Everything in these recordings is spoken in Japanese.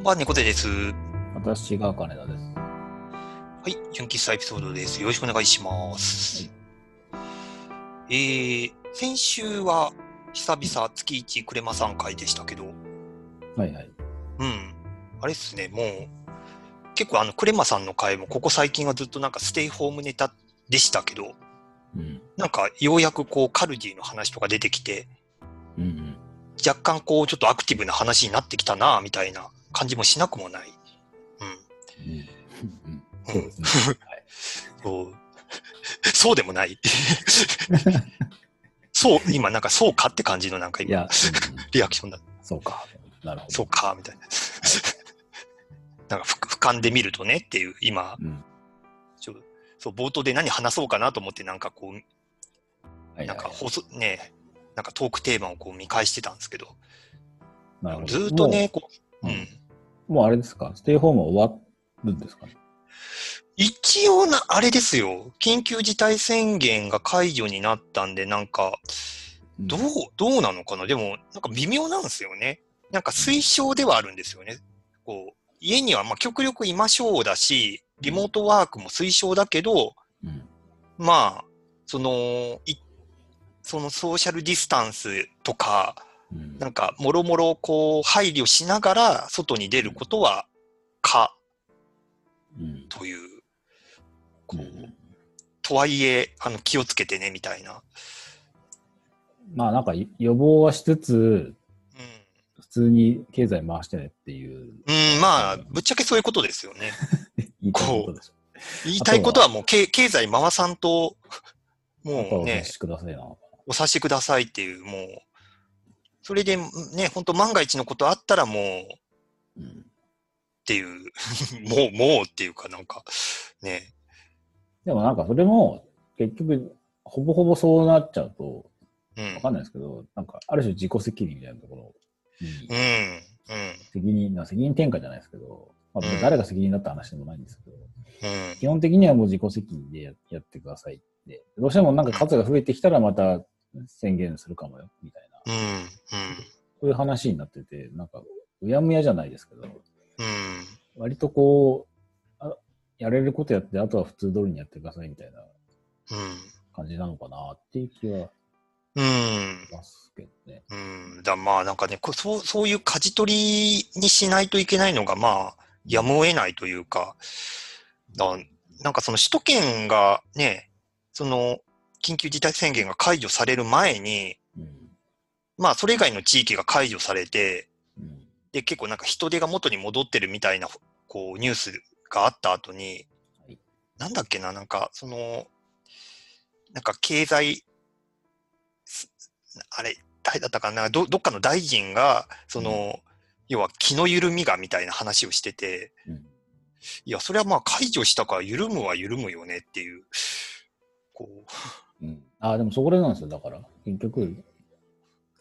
こんばんは、猫背です。私が金田です。はい、純喫茶エピソードです。よろしくお願いします。えー、先週は久々月1クレマさん会でしたけど、はいはい。うん、あれっすね、もう、結構あの、クレマさんの会もここ最近はずっとなんかステイホームネタでしたけど、うん。なんかようやくこうカルディの話とか出てきて、うんうん。若干こうちょっとアクティブな話になってきたなみたいな感じもしなくもない。うん。うん、そうですね。はい、そう。そうでもない。そう、今なん。かそうかって感じのなん。か今、、リアクションだ。そうか。なるほど。そうか、みたいな。なん。か俯瞰で見るとねっていう、今、うん。ちょそう、冒頭で何話そうかなと思ってなん。かこう、なん。か放送、ね、なん。かトークテーマをこう見返してたん。ですけど、なるほどずっとね、こう、もう、うん。うんもうあれですか？ステイホームは終わるんですか？ね一応な、あれですよ。緊急事態宣言が解除になったんで、なんか、どう、どうなのかな？でも、なんか微妙なんですよね。なんか推奨ではあるんですよね。こう、家にはまあ極力いましょうだし、リモートワークも推奨だけど、うん。まあ、その、いそのソーシャルディスタンスとか、うん。なんか、もろもろこう、配慮しながら外に出ることは、か、うん。という、こう、うんとはいえ、あの、気をつけてね、みたいな。まあなんか予防はしつつ、うん。普通に経済回してねっていう。うん、まあ、ぶっちゃけそういうことですよね。言いたいことでしょ。言いたいことはもう、経経済回さんと、もうねやっぱお察、しくださいな。お察しくださいっていう、もう、それでね、本当万が一のことあったらもう、っうん。ていう、もう、もうっていうかなんか、ね、でもなんかそれも、結局、ほぼほぼそうなっちゃうと、うん。わかんないですけど、なんか、ある種自己責任みたいなところにうん、うん、責任、な責任転嫁じゃないですけど、まあうん誰が責任だった話でもないんですけど、うん、基本的にはもう自己責任でややってくださいって。どうしてもなんか数が増えてきたらまた宣言するかもよ、みたいな。うん、そういう話になってて、なんか、うやむやじゃないですけど、うん、割とこう、あやれることやって、あとは普通通りにやってくださいみたいなうん、感じなのかなっていう気はうん、しますけどね。うん。だまあなんかねこそう、そういう舵取りにしないといけないのが、まあ、やむを得ないというか、だなんかその首都圏がね、その緊急事態宣言が解除される前に、うん。まあそれ以外の地域が解除されて、うん。で結構なんか人手が元に戻ってるみたいなこうニュースがあった後にはい、なんだっけな、なんかその、なんか経済、すあれ、誰だったかな、どどっかの大臣が、その、要は気の緩みがみたいな話をしてて、うん。いや、それはまあ解除したから緩むは緩むよねっていう、こうん。あ、でもそこでなんですよ。だから、結局、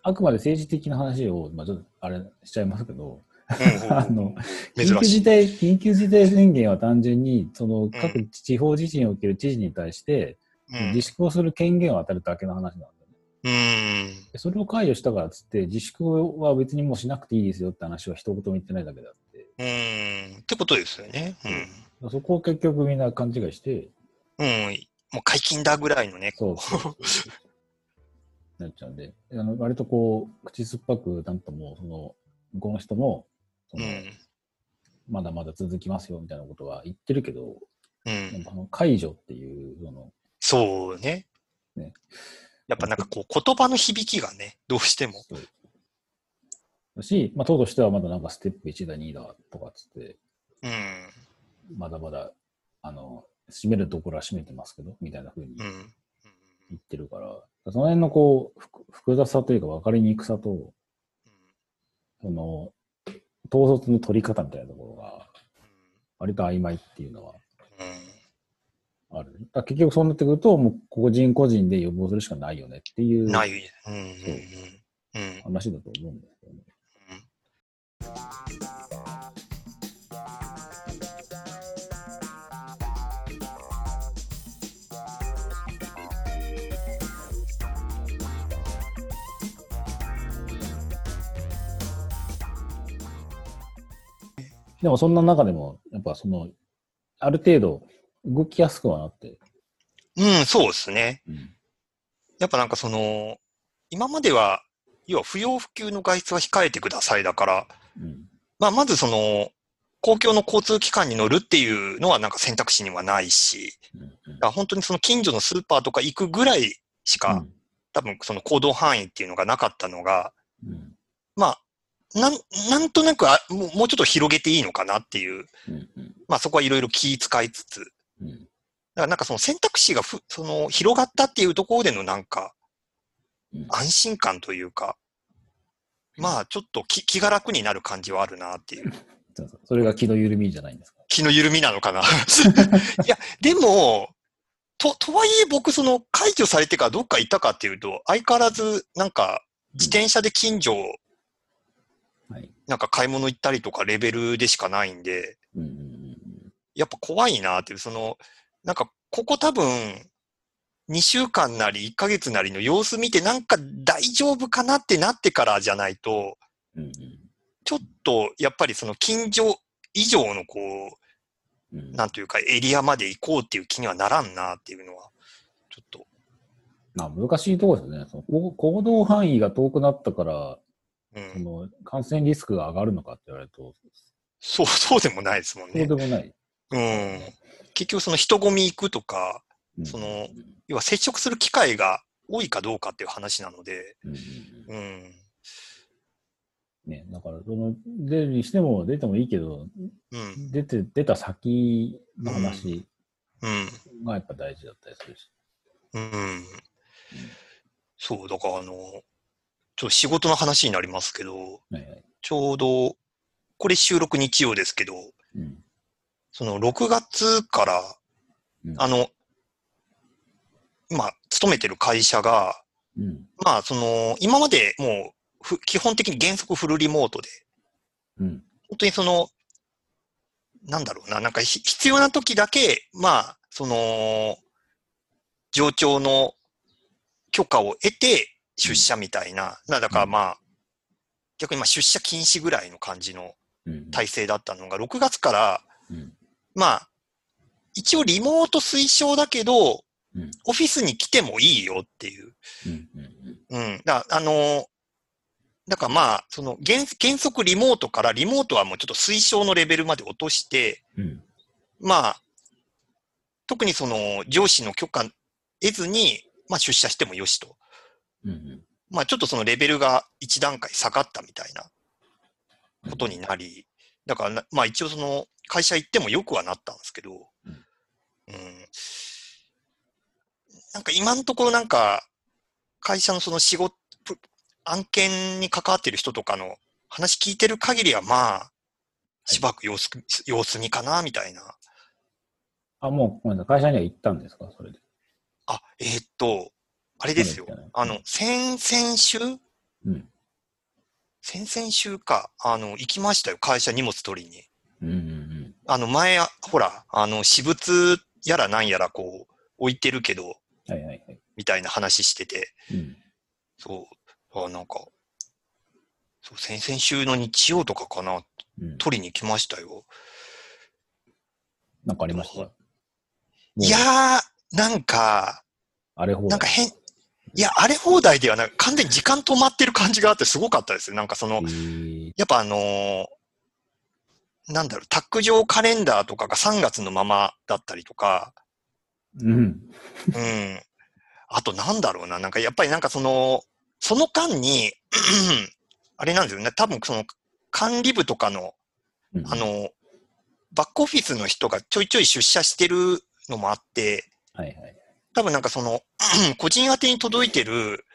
あくまで政治的な話を、まあちょっと、あれしちゃいますけど、緊急。事態、緊急事態宣言は単純に、そのう各地方自治における知事に対して、うん自粛をする権限を与えるだけの話なんだよね。うん。でそれを解除したからっつって、自粛は別にもうしなくていいですよって話は一言も言ってないだけであって、うん。ってことですよね。そこを結局みんな勘違いして、うん。うん。もう解禁だぐらいのね、そうそうなっちゃうんで、あの割とこう、口酸っぱく、なんとも、その、向こうの人も、そのうん。まだまだ続きますよみたいなことは言ってるけど、うん。の解除っていう、その、そうね。ねやっぱなんかこう言葉の響きがね、どうしても。だし、まあ、党としてはまだなんかステップ1だ、2だとかっつって、うん。まだまだ、あの、締めるところは締めてますけど、みたいな風にうん。言ってるから、その辺のこう、複雑さというか分かりにくさと、その、統率の取り方みたいなところが、割と曖昧っていうのはある。だ結局そうなってくると、もう個人個人で予防するしかないよねっていううん。ない。うん。うん。話だと思うんですけどね。でもそんな中でも、やっぱその、ある程度動きやすくはなって。うん、そうですね。うん。やっぱなんかその、今までは、要は不要不急の外出は控えてくださいだから、うん。まあまずその、公共の交通機関に乗るっていうのはなんか選択肢にはないし、うん。本当にその近所のスーパーとか行くぐらいしか、多分その行動範囲っていうのがなかったのが、うん。まあ、なん、なんとなくあもうもうちょっと広げていいのかなっていう、うん。うん。まあそこはいろいろ気遣いつつ、だうん。からなんかその選択肢がふ、その広がったっていうところでのなんかうん安心感というか、まあちょっと気気が楽になる感じはあるなってい う。それが気の緩みじゃないんですか？気の緩みなのかな。いや、でも、と、とはいえ僕その解除されてからどっか行ったかっていうと、相変わらずなんか自転車で近所はい。なんか買い物行ったりとかレベルでしかないんで、やっぱ怖いなっていう、その、なんか、ここ多分、2週間なり1ヶ月なりの様子見て、なんか大丈夫かなってなってからじゃないと。ちょっと、やっぱりその近所以上のこうなんというかエリアまで行こうっていう気にはならんなっていうのは、ちょっと、まあ、難しいところですね。そのこ行動範囲が遠くなったから、うん。その感染リスクが上がるのかって言われると、そう、そうでもないですもんそうね。でもない。うん。結局その人混み行くとか、うんその、要は接触する機会が多いかどうかっていう話なので、うんうんうん。ね、だから、その、出るにしても、出てもいいけど、うん。出て、出た先の話うん。がやっぱ大事だったりするし。うん。そう、だからあの、ちょっと仕事の話になりますけど、はいはい。ちょうど、これ収録日曜ですけど、うん。その6月から、うんあの、今、勤めてる会社が、うん。まあ、その、今までもうふ、基本的に原則フルリモートで、うん。本当にその、なんだろうな、なんかひ必要な時だけ、まあ、その、上長の許可を得て出社みたいな、なだからまあ、逆にまあ出社禁止ぐらいの感じのうん。体制だったのが、6月から、うん。まあ、一応リモート推奨だけど、うん。オフィスに来てもいいよっていう。うん。だあの、だからまあ、その原原則リモートからリモートはもうちょっと推奨のレベルまで落として、うん。まあ、特にその上司の許可得ずに、まあ出社してもよしと。うん。まあちょっとそのレベルが一段階下がったみたいなことになり、だからな、まあ一応その会社行ってもよくはなったんですけど、うんうん。なんか今のところなんか、会社のその仕事、ぷ案件に関わってる人とかの話聞いてる限りはまあ、しばらく様子、様子見かな、みたいな。あ、もう、会社には行ったんですか？それで。あ、えーっと、あれですよ。あの先々週？うん。先々週か。あの、行きましたよ。会社荷物取りに。うん。うん。あの、前、ほら、あの、私物やらなんやらこう、置いてるけど、はいはいはい。みたいな話してて、うん。そう、あなんか、そう、先々週の日曜とかかな、うん。取りに来ましたよ。なんかありました？いやー、なんか、あれほなんか変、いや、あれ放題ではなく、完全に時間止まってる感じがあってすごかったですよ。なんかそのえ、ーやっぱあのーなんだろう、タック上カレンダーとかが3月のままだったりとか、うん。うん。あとなんだろうな、なんかやっぱりなんかその、その間に、あれなんですよね、多分その管理部とかの、うんあ、の、バックオフィスの人がちょいちょい出社してるのもあって、はいはい。多分なんかその、個人宛てに届いてる、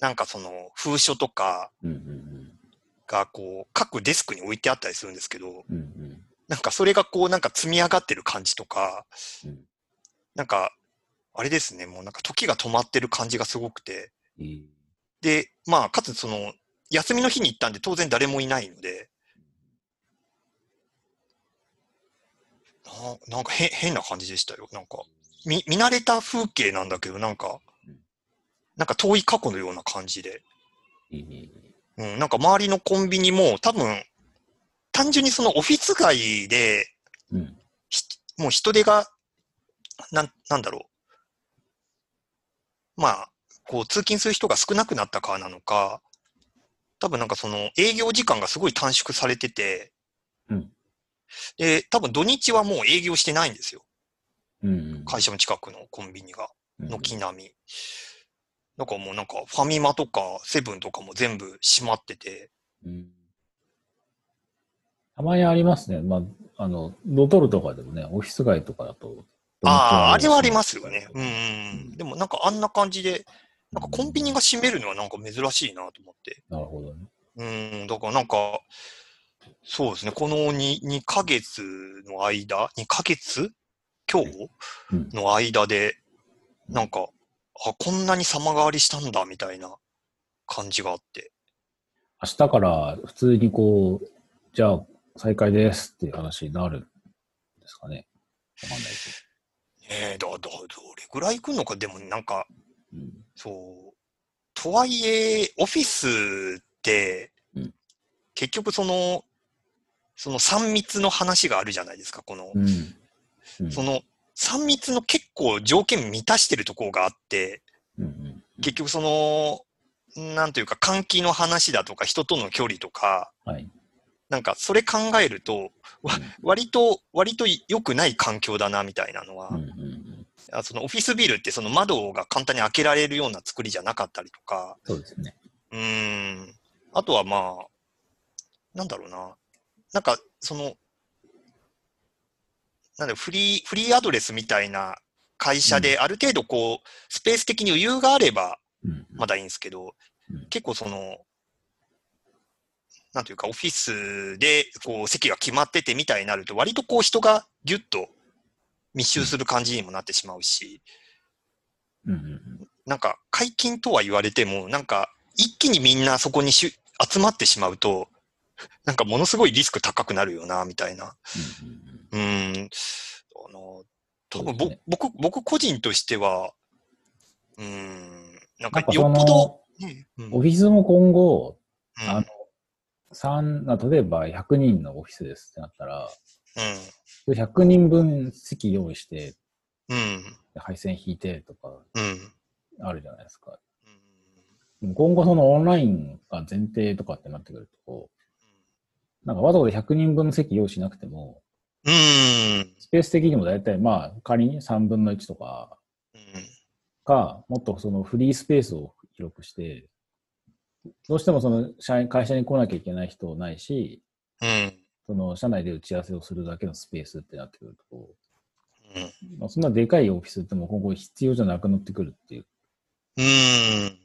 なんかその、封書とかがこう、各デスクに置いてあったりするんですけど、うん。うんなんかそれがこうなんか積み上がってる感じとか、うんなんか、あれですね、もうなんか時が止まってる感じがすごくて、うん。で、まあ、かつその、休みの日に行ったんで当然誰もいないので、ななんかへ変な感じでしたよ。なんか、見、見慣れた風景なんだけど、なんかうん、なんか遠い過去のような感じで、えーうん、なんか周りのコンビニも多分、単純にそのオフィス街で、うん。ひもう人手が、なん、なんだろう。まあ、こう、通勤する人が少なくなったからなのか、多分なんかその営業時間がすごい短縮されてて、うんで、多分土日はもう営業してないんですよ。うん。会社の近くのコンビニが、うん軒並み。だからもうなんかファミマとかセブンとかも全部閉まってて、うんたまにありますね。まあ、あの、ロトルとかでもね、オフィス街とかだと。ああ、あれはありますよね。うんううん。でもなんかあんな感じで、なんかコンビニが閉めるのはなんか珍しいなと思って。なるほどね。うん、だからなんか、そうですね、この 2, 2ヶ月の間、2ヶ月？今日？うんの間で、なんか、あ、こんなに様変わりしたんだ、みたいな感じがあって。明日から普通にこう、じゃあ再開ですっていう話になるんですかね。わかんないけねえ、だ、だ、どれぐらい来るのか、でもなんか、ど。うん。そう。とはいえ、オフィスってうん、結局その、その3密の話があるじゃないですか、この、うん。うんその3密の結構条件満たしてるところがあって、うんうん結局その、なんというか換気の話だとか人との距離とか、はい。なんかそれ考えると、わ割と、割と良くない環境だなみたいなのは、うんうんあそのオフィスビルってその窓が簡単に開けられるような作りじゃなかったりとか、そうですね。うーん。あとはまあ、なんだろうな。なんか、その、なんフリー、フリーアドレスみたいな会社で、ある程度こう、スペース的に余裕があれば、うん。まだいいんですけどうん、結構その、なんというか、オフィスで、こう、席が決まっててみたいになると、割とこう、人がギュッと密集する感じにもなってしまうし、なんか解禁とは言われても、なんか一気にみんなそこに集まってしまうと、なんかものすごいリスク高くなるよな、みたいな。うん。うんうん。あの、多分ね。僕、僕個人としては、うーん、なんかよっぽど、の、ねうん。オフィスも今後、うん。あの、三な例えば100人のオフィスですってなったら、100人分席用意して、うん、うん、配線引いてとかうん、あるじゃないですか。うん今後そのオンラインが前提とかってなってくると、なんかわざわざ100人分の席用意しなくても、うん、スペース的にも大体まあ仮に3分の1とかうん、か、もっとそのフリースペースを広くして、どうしてもその社員、会社に来なきゃいけない人ないし、うん、その社内で打ち合わせをするだけのスペースってなってくると、うん、まあ、そんなでかいオフィスってもう今後必要じゃなくなってくるっていう。うん、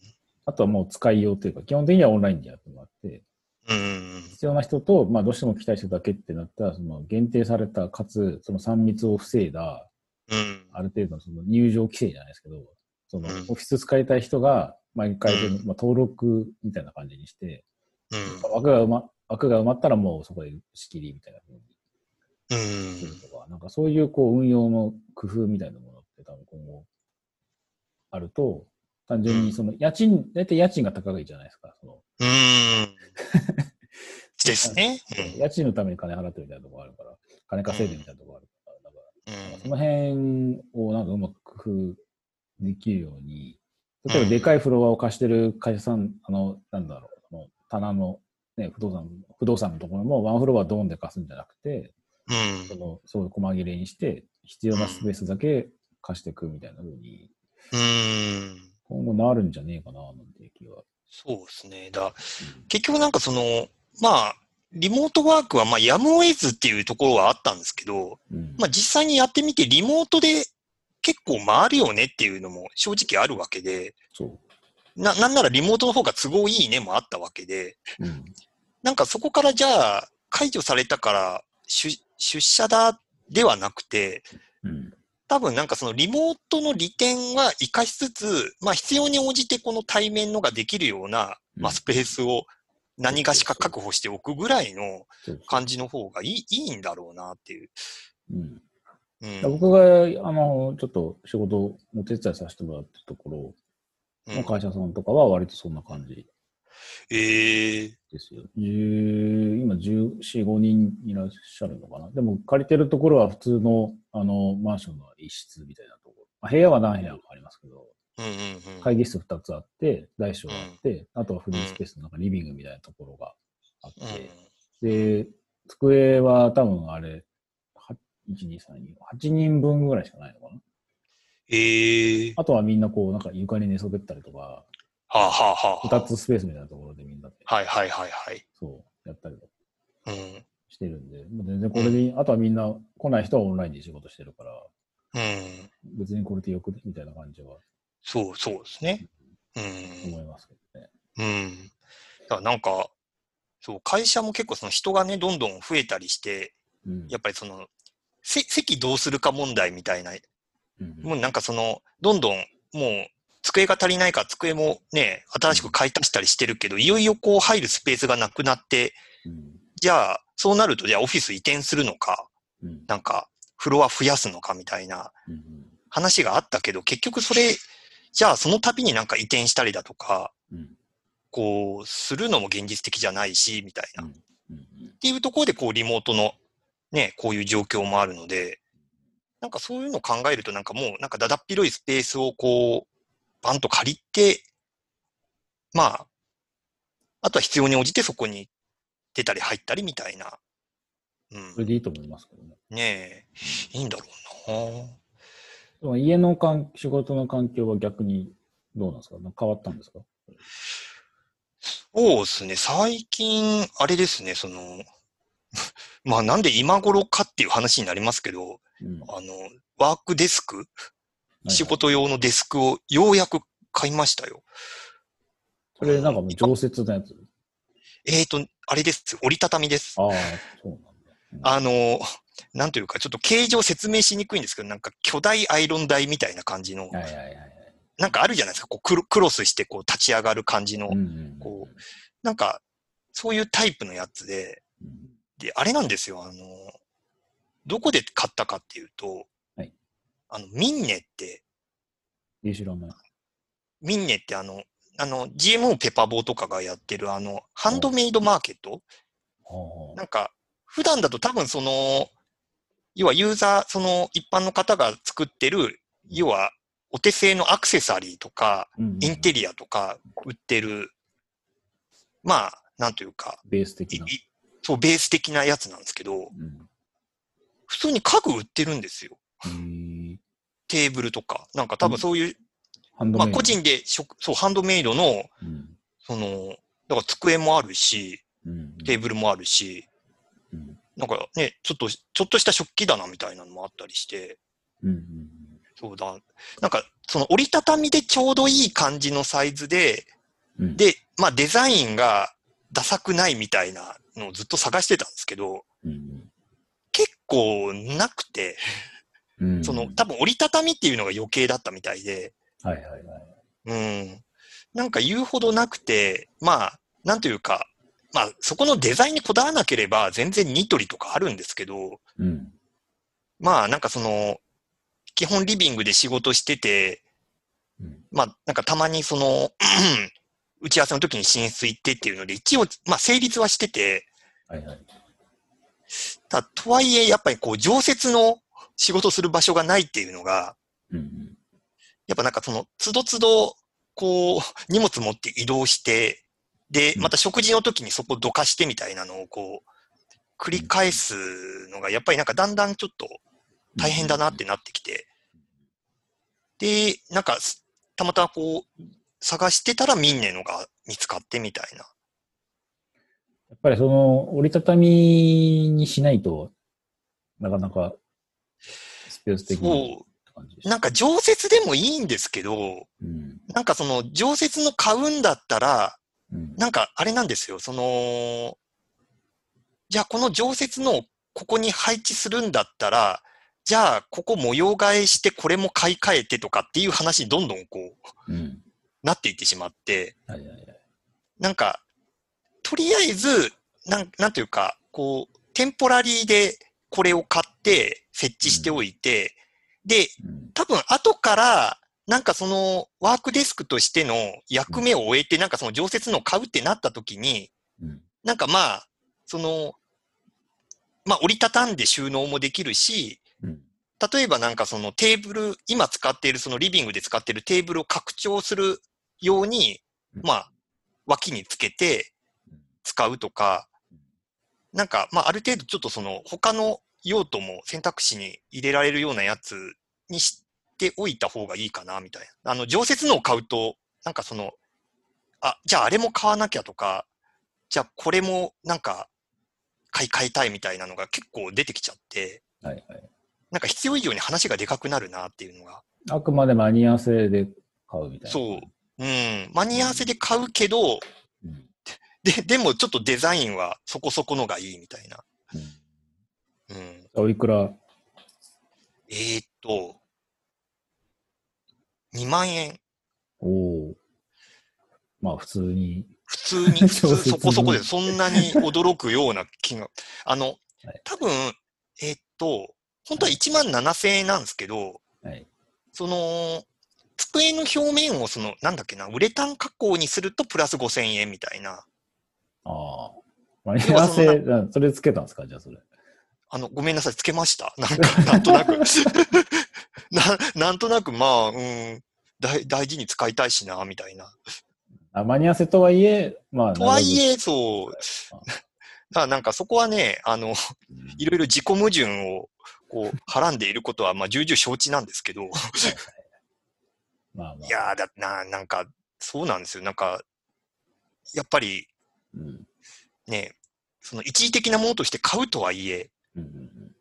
あとはもう使いようというか、基本的にはオンラインでやってもらって、うん、必要な人と、まあどうしても来たい人だけってなったら、その限定された、かつ、その3密を防いだ、うん、ある程度のその入場規制じゃないですけど、そのうん。オフィス使いたい人が毎回まあ、登録みたいな感じにして、うん、枠が埋ま枠が埋まったらもうそこで仕切りみたいな風に。うん。するとか、なんかそういうこう運用の工夫みたいなものって多分今後あると、単純にその家賃、大体家賃が高いじゃないですか。その。ですね。家賃のために金払ってるみたいなところあるから、金稼いでるみたいなところあるから、だからうん。その辺をなんかうまく工夫できるように、例えばでかいフロアを貸してる会社さん、あの、なんだろう、その棚の、ね、不動産、不動産のところもワンフロアドーンで貸すんじゃなくて、うん。その、そういう細切れにして、必要なスペースだけ貸していくみたいな風に、うん。今後なるんじゃねえかな、なんていう気は。そうですね。だ結局なんかその、まあ、リモートワークはまあやむを得ずっていうところはあったんですけど、うん。まあ実際にやってみてリモートで結構回るよねっていうのも正直あるわけで。な、なんならリモートの方が都合いいねもあったわけで、うん。なんかそこからじゃあ解除されたから出出社だではなくて、うん。多分なんかそのリモートの利点は活かしつつ、まあ必要に応じてこの対面のができるような、まあスペースを何がしか確保しておくぐらいの感じの方がいいいいんだろうなっていう。うん。うん。僕が、あの、ちょっと仕事の手伝いさせてもらってるところうんの会社さんとかは割とそんな感じ。ええですよ。10今14、5人いらっしゃるのかな？でも借りてるところは普通のあのマンションの一室みたいなところ。まあ、部屋は何部屋かありますけど、うんうんうん。会議室2つあって、大小があって、あとはフリースペースのなんかリビングみたいなところがあって、で、机は多分あれ、は1、2、3、4、8人分ぐらいしかないのかな？ええあとはみんなこう、なんか床に寝そべったりとか、はあ、はあはあ、2つスペースみたいなところでみんなで、はいはいはいはい。そう、やったりとかうん。してるんで、もう全然これで、あとはみんな来ない人はオンラインで仕事してるから、うん。別にこれでよくね？みたいな感じはそう、そうですね。うん。思いますけどね。うん。だからなんか、そう、会社も結構その人がね、どんどん増えたりして、うん。やっぱりその、せ席どうするか問題みたいな、うんもうなんかその、どんどんもう、机が足りないから机もね、新しく買い足したりしてるけど、いよいよこう入るスペースがなくなって、うん。じゃあ、そうなると、じゃあオフィス移転するのか、うん。なんか、フロア増やすのかみたいなうん話があったけど、結局それ、じゃあその度になんか移転したりだとか、うん。こう、するのも現実的じゃないし、みたいな。っうん。ていうところで、こう、リモートの、ね、こういう状況もあるので、なんかそういうのを考えると、なんかもう、なんかだだっ広いスペースをこう、バンと借りて、まあ、あとは必要に応じてそこに出たり入ったりみたいな。うん。それでいいと思いますけどね。ねえ、いいんだろうな。でも家の環仕事の環境は逆にどうなんですか？変わったんですか？そうですね。最近、あれですね、その、まあなんで今頃かっていう話になりますけど、うんあの、ワークデスク、い仕事用のデスクをようやく買いましたよ。それなんかもう常設のやつ？えーと、あれです。折りたたみです。ああ、そうなんだ。あの、なんというか、ちょっと形状説明しにくいんですけど、なんか巨大アイロン台みたいな感じの、はいはいはいはい。なんかあるじゃないですか。こうクロクロスしてこう立ち上がる感じの、うんうんこなんか、そういうタイプのやつで、うんで、あれなんですよ。あの、どこで買ったかっていうと、はいあの、ミンネって、いい知らない。ミンネってあの、あの、GMO ペパボーとかがやってるあの、ハンドメイドマーケット？はなんか、普段だと多分その、要はユーザー、その一般の方が作ってる、要はお手製のアクセサリーとか、インテリアとか売ってる、まあ、なんというか、ベース的な。そう、ベース的なやつなんですけど、うん普通に家具売ってるんですよ。テーブルとか。なんか多分そういう。まあ個人で食、そう、ハンドメイドの、うん。その、だから机もあるし、うんテーブルもあるし、うん。なんかね、ちょっと、ちょっとした食器棚みたいなのもあったりして、そうだ。なんか、その折りたたみでちょうどいい感じのサイズで、うん、で、まあデザインがダサくないみたいなのをずっと探してたんですけど、うん。結構なくて、うん、その多分折りたたみっていうのが余計だったみたいで、はいはいはい。うん。なんか言うほどなくて、まあ、なんというか、まあそこのデザインにこだわらなければ全然ニトリとかあるんですけど、うん。まあなんかその、基本リビングで仕事してて、うんまあなんかたまにその、打ち合わせの時に寝室行ってっていうので、一応、まあ成立はしてて、はいはい。ただとはいえ、やっぱりこう常設の仕事する場所がないっていうのが、うんうん。やっぱなんかその、つどつど、こう、荷物持って移動して、で、うん。また食事の時にそこどかしてみたいなのをこう、繰り返すのが、やっぱりなんかだんだんちょっと大変だなってなってきて、で、なんかす、たまたまこう、探してたらミンネのが見つかってみたいな。やっぱりその折りたたみにしないとなかなかスペース的に。なんか常設でもいいんですけど、うんなんかその常設の買うんだったら、うんなんかあれなんですよ、その、じゃあこの常設のここに配置するんだったら、じゃあここ模様替えしてこれも買い替えてとかっていう話にどんどんこう、うん。なっていってしまって、はいはいはい。なんか、とりあえず、なん、なんというか、こう、テンポラリーでこれを買って設置しておいて、で、うん多分後からなんかそのワークデスクとしての役目を終えて、なんかその常設のを買うってなった時に、うん。なんかまあ、その、まあ折りたたんで収納もできるし、うん。例えばなんかそのテーブル、今使っているそのリビングで使っているテーブルを拡張するように、まあ、脇につけて使うとか、なんか、まあある程度ちょっとその他の用途も選択肢に入れられるようなやつにしておいた方がいいかな、みたいな。あの、常設のを買うと、なんかその、あ、じゃああれも買わなきゃとか、じゃあこれもなんか買い替えたいみたいなのが結構出てきちゃって、はいはい。なんか必要以上に話がでかくなるなっていうのが。あくまで間に合わせで買うみたいな。そう。うん。間に合わせで買うけど、うん。で、でもちょっとデザインはそこそこのがいいみたいな。うん。うん。おいくら？えー、っと、2万円。おお。まあ普通に。普通に、普通そこそこで、そんなに驚くような金額。あのはい、多分、えーっと、本当は1万7千円なんですけど、はい。その、机の表面をその、なんだっけな、ウレタン加工にするとプラス5千円みたいな。ああ。間に合わせ、あそれつけたんですか？じゃあそれ。あの、ごめんなさい、つけました。なんか、なんとなく。な、なんとなく、まあ、うん、大大事に使いたいしな、みたいな。あ間に合わせとはいえ、まあ。とはい長え、そう。だあからなんかそこはね、あの、く、いろいろ自己矛盾を、こう、はらんでいることは、まあ、重々承知なんですけど、はいはいまあまあ。いやー、だな、なんか、そうなんですよ。なんか、やっぱり、うん。ね、その一時的なものとして買うとはいえ、うん。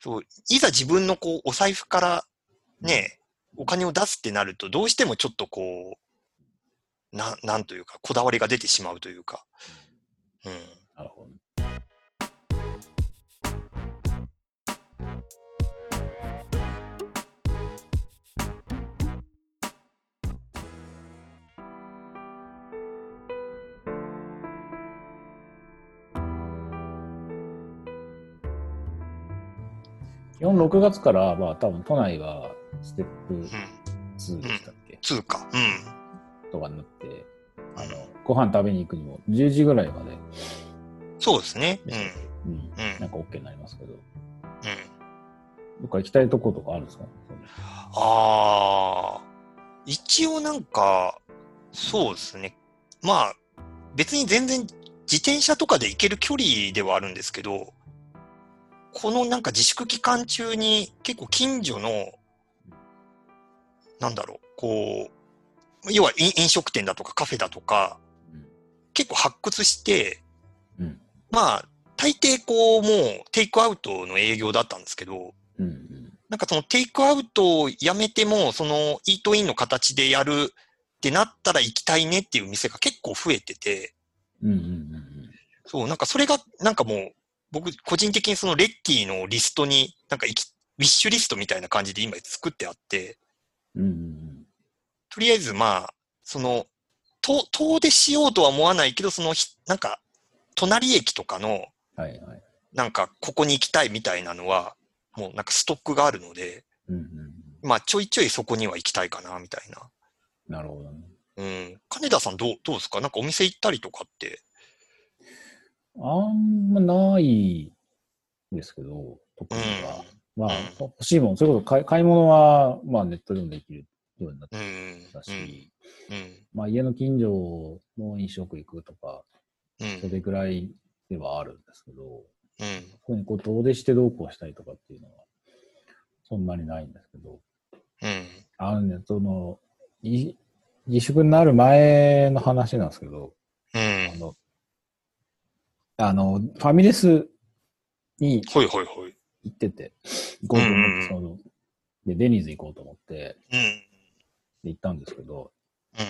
そう、いざ自分のこう、お財布からね、お金を出すってなると、どうしてもちょっとこう、な、なんというか、こだわりが出てしまうというか。うん。なるほど。基本6月から、まあ多分都内はステップうん。2でしたっけ、通貨。うん。とかになって、あの、ご飯食べに行くにも10時ぐらいまでそうですね。うん。うん。なんか OK になりますけど、うん。どっか行きたいとことかあるんですか？ああ、一応なんか、そうですね。まあ、別に全然自転車とかで行ける距離ではあるんですけど、このなんか自粛期間中に結構近所の、なんだろう、こう、要は飲飲食店だとかカフェだとか、うん結構発掘して、うん。まあ、大抵こう、もうテイクアウトの営業だったんですけど、うんうん。なんかそのテイクアウトをやめても、そのイートインの形でやるってなったら行きたいねっていう店が結構増えてて、うんうんうんそう、なんかそれがなんかもう、僕個人的にそのレッキーのリストに、なんかウィッシュリストみたいな感じで今作ってあって、とりあえずまあ、その、遠遠出しようとは思わないけど、そのひ、なんか、隣駅とかの、うん。はいはい。なんか、ここに行きたいみたいなのは、もうなんかストックがあるので、うんうんうん。まあ、ちょいちょいそこには行きたいかな、みたいな。なるほどね。うん。金田さんどう、どうですか？なんかお店行ったりとかって。あんまないですけど、特うんには。。まあ、うん欲しいもの、それこそ買い買い物は、まあネットでもできるようになってうん。たし、うん。まあ家の近所の飲食行くとか、うん。それぐらいではあるんですけど、うん。そこにこう遠出してどうこうしたりとかっていうのは、そんなにないんですけど、うん。あのね、その、い自粛になる前の話なんですけど、うん。あの、あの、ファミレスにほいほいほい。行ってて、行こうと思って、うんその、で、デニーズ行こうと思って、うん。で行ったんですけど、うん。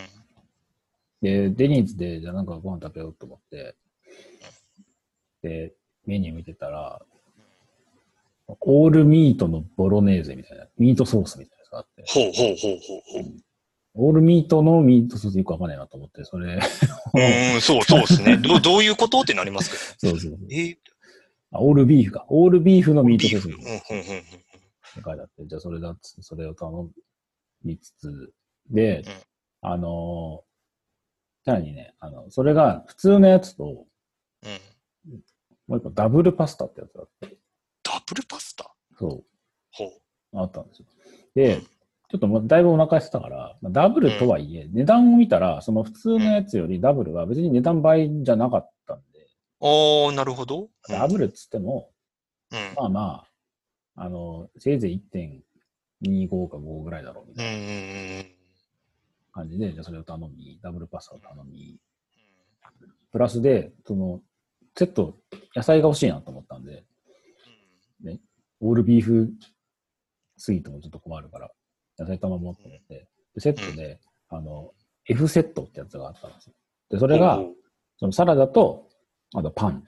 で、デニーズで、じゃあなんかご飯食べようと思って、で、メニュー見てたら、オールミートのボロネーゼみたいな、ミートソースみたいなやつがあって、ほうほうほうほうほう。オールミートのミートソースよくわかんないなと思って、それ、うん、そう、そうですね。どどういうことってなりますけそうそうそうど。えーあオールビーフか。オールビーフのミート。ソースうん、うん、うん。って書いてあって、じゃあそれだっつそれを頼見つつ、で、うんあのーさらにね、あの、それが普通のやつと、うん。もう一個ダブルパスタってやつがあって、ダブルパスタ？そほう。う、あったんですよ。で、ちょっともうだいぶお腹空いてたから、まあダブルとはいえ、値段を見たら、その普通のやつよりダブルは別に値段倍じゃなかったんで、おー、なるほど。うん。ダブルっつっても、うん。まあまあ、あの、せいぜい1.25か5ぐらいだろうみうんたいなうんうん感じで、じゃあそれを頼み、ダブルパスタを頼み、プラスで、その、セット、野菜が欲しいなと思ったんで、オールビーフスイートもちょっと困るから、野菜頼もうと思って、でセットで、あの、F セットってやつがあったんですよ。で、そそれがう、んそのサラダと、あとパン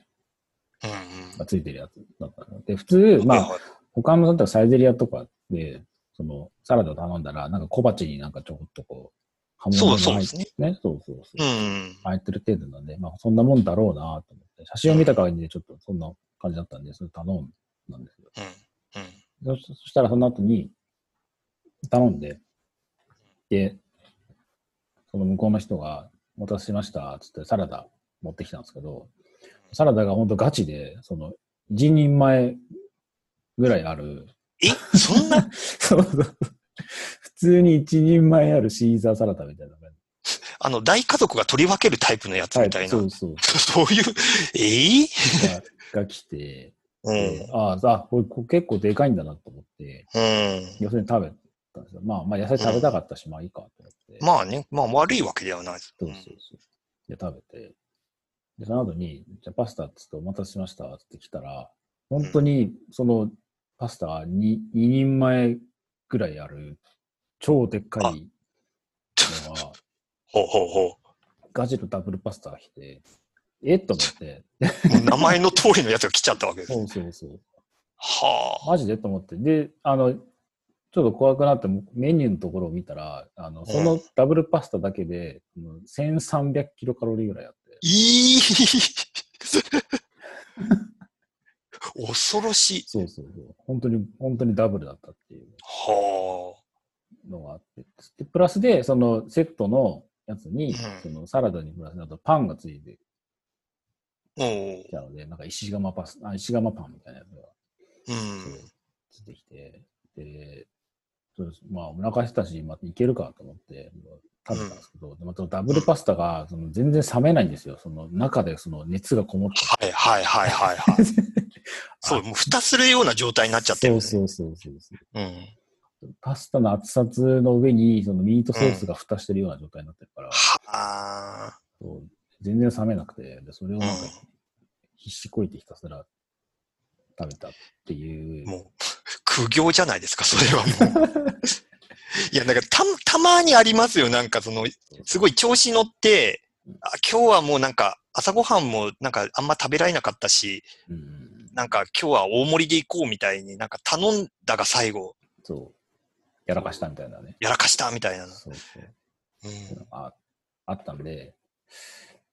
うん。がついてるやつだったので、普通、まあ、他のだったらサイゼリアとかで、その、サラダ頼んだら、なんか小鉢になんかちょこっとこう、刃そうが入っそうですね。ね。そうそうそう。うん。入ってる程度なんで、まあそんなもんだろうなと思って、写真を見た限りでちょっとそんな感じだったんで、それ頼んだんですよ。うん。うん。そそしたらその後に、頼んで、で、その向こうの人が、お待たせしました、つってサラダ持ってきたんですけど、サラダが本当ガチで、その、一人前ぐらいある、え、そんな、そうそう普通に一人前あるシーザーサラダみたいな感あの、大家族が取り分けるタイプのやつじ。みたいな。そうそう。そういう、え？えがが来て、うん。でああ、あこれこれ結構でかいんだなと思って、うん。要するに食べたんですよ。まあ、まあ、野菜食べたかったし、まあいいかと思って。まあね、まあ悪いわけではないです。そうそうそう。で、食べて、で、その後に、じゃあパスタっつってお待たせしましたって来たら、本当にそのパスタが 2, 2人前ぐらいある、超でっかいのが、ほうほうほガチのダブルパスタが来て、えっと思って、名前の通りのやつが来ちゃったわけです。そうそうそう。はあ。マジで？と思って。で、あの、ちょっと怖くなってメニューのところを見たら、あの、そのダブルパスタだけで、うん1300キロカロリーぐらいあって。いい 恐ろしい。そうそうそう。本当に、本当にダブルだったっていうはのがあって。でプラスで、そのセットのやつに、うんそのサラダにプラスだとパンがついてきたので、なんか石窯パス、あ石窯パンみたいなやつがうん。ついてきて、で、まあ、お腹空いてたし、まあ、いけるかと思って、食べたんですけど、でまたダブルパスタがその全然冷めないんですよ。その中でその熱がこもって。はいはいはいはいはい。そう、もう蓋するような状態になっちゃってる、ね。そうそうそうそうそう。うん。パスタの熱々の上にそのミートソースが蓋してるような状態になってるから、はあ。そう全然冷めなくて、でそれをなんかうん必死こいてひたすら食べたっていう。もう、苦行じゃないですか、それはもう。いや、なんかた、たまにありますよ。なんかその、すごい調子乗って、あ今日はもうなんか、朝ごはんもなんかあんま食べられなかったし、うん、なんか今日は大盛りで行こうみたいになんか頼んだが最後、そう。やらかしたみたいなね。やらかしたみたいな。そうそう。うん。ああったんで、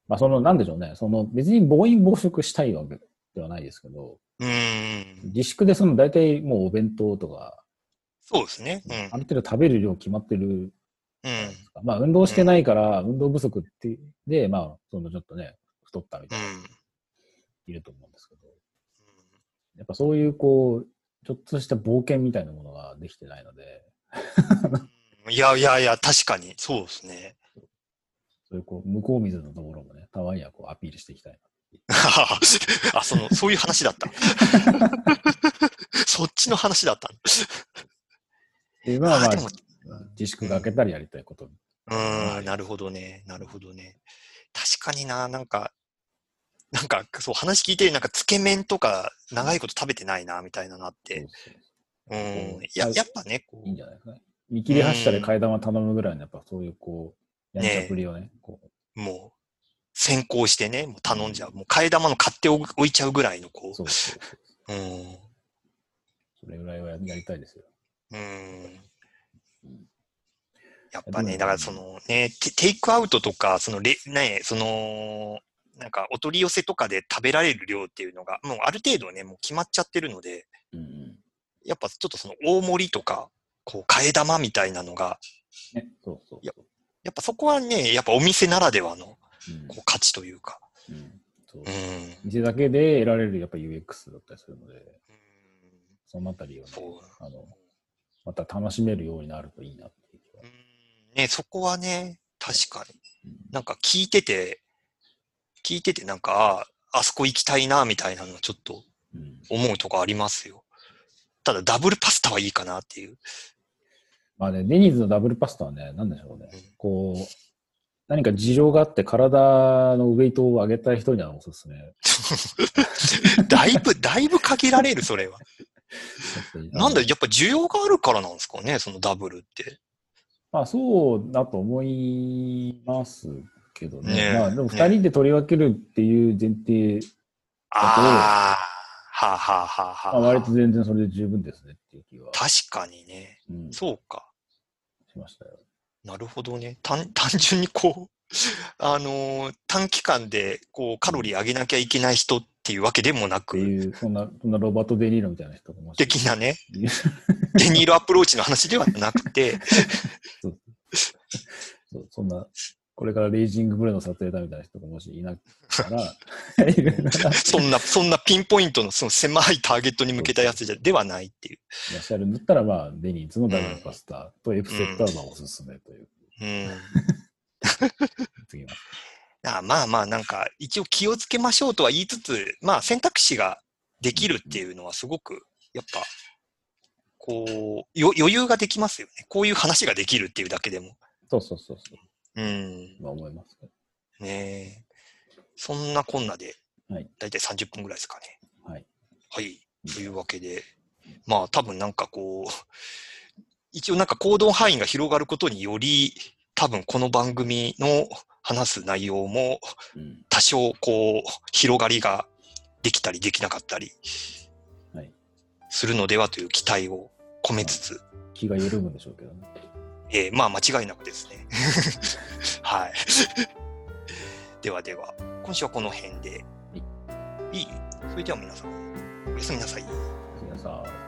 まあ、その、なんでしょうね、その、別に暴飲暴食したいわけではないですけど、うん。自粛でその、大体もうお弁当とか、そうですね。ある程度食べる量決まってるうん。うん。まあ、運動してないから、運動不足って、で、まあ、そのちょっとね、太ったみたいな、いると思うんですけど、やっぱそういう、こう、ちょっとした冒険みたいなものができてないので、うん。いやいやいや、確かに、そうですね。そういう、こう、向こう水のところもね、たまにはこう、アピールしていきたい あ、その、そういう話だった。そっちの話だった。な。で、まあまあ、自粛が明けたらやりたいこと。うん、なるほどね。なるほどね。確かにな、なんか、なんか、そう、話聞いて、なんか、つけ麺とか、長いこと食べてないな、みたいなのあって。そうん。いや、やっぱね、こいいんじゃないですかね。見切り発車で替え玉頼むぐらいの、やっぱそういう、こう、やんちゃぶりをね、こう、う、もう、先行してね、もう頼んじゃう。もう、替え玉の買ってお置いちゃうぐらいの、こそうそうそう。ん。それぐらいはややりたいですよ。うん。やっぱね、だからそのね、テテイクアウトとか、そのレ、ね、その、なんかお取り寄せとかで食べられる量っていうのが、もうある程度ね、もう決まっちゃってるので、うんうん。やっぱちょっとその大盛りとか、こう、替え玉みたいなのが、ね、そうそういややっぱそこはね、やっぱお店ならではのうんこう価値というか。うん。店だけで得られるやっぱ UX だったりするので、そのあたりをね。あの、また楽しめるようになるといいなっていうね、そこはね、確かに。うんなんか聞いてて、聞いててなんか、ああそこ行きたいな、みたいなのちょっとうん思うとこありますよ。ただダブルパスタはいいかなっていう。まあね、デニーズのダブルパスタはね、なんでしょうねうん。こう、何か事情があって体のウェイトを上げたい人にはおすすめ。だいぶ、だいぶ限られる、それは。なんだ、やっぱ需要があるからなんですかね、そのダブルって。まあそうだと思いますけどね。ねえまあでもね二人で取り分けるっていう前提、ああ、はあ、はあはあはあ、まあ、割と全然それで十分ですねっていう気は、確かにね。うん、しそうか。ましたよ。なるほどね。単 単純にこう、あのー短期間でこうカロリー上げなきゃいけない人っていうわけでもなく、いう、そんな、そんなロバート・デ・ニーロみたいな人がもし的なね、デニーロアプローチの話ではなくて、そうそんな、これからレイジングブレの撮影だみたいな人がもしいなったら、そんな、そんなピンポイントのその狭いターゲットに向けたやつじゃではないっていう。らっしゃるんだったら、まあ、デニーズのダブルパスタとエプセットはまあおすすめという。うん。次は。あまあまあ、なんか、一応気をつけましょうとは言いつつ、まあ選択肢ができるっていうのはすごく、やっぱ、こう、よ余裕ができますよね。こういう話ができるっていうだけでも。そうそうそうそう。うん。まあ思いますけど。ねえ。そんなこんなで、はいだいたい30分ぐらいですかね。はい。はい。というわけで、まあ多分なんかこう、一応なんか行動範囲が広がることにより、多分この番組の話す内容もうん。多少こう、広がりができたりできなかったりはい。するのではという期待を込めつつ、気が緩むでしょうけどね。えーまあ間違いなくですね。はい。ではでは、今週はこの辺で。いいそれでは皆さん、おやすみなさい。皆さん。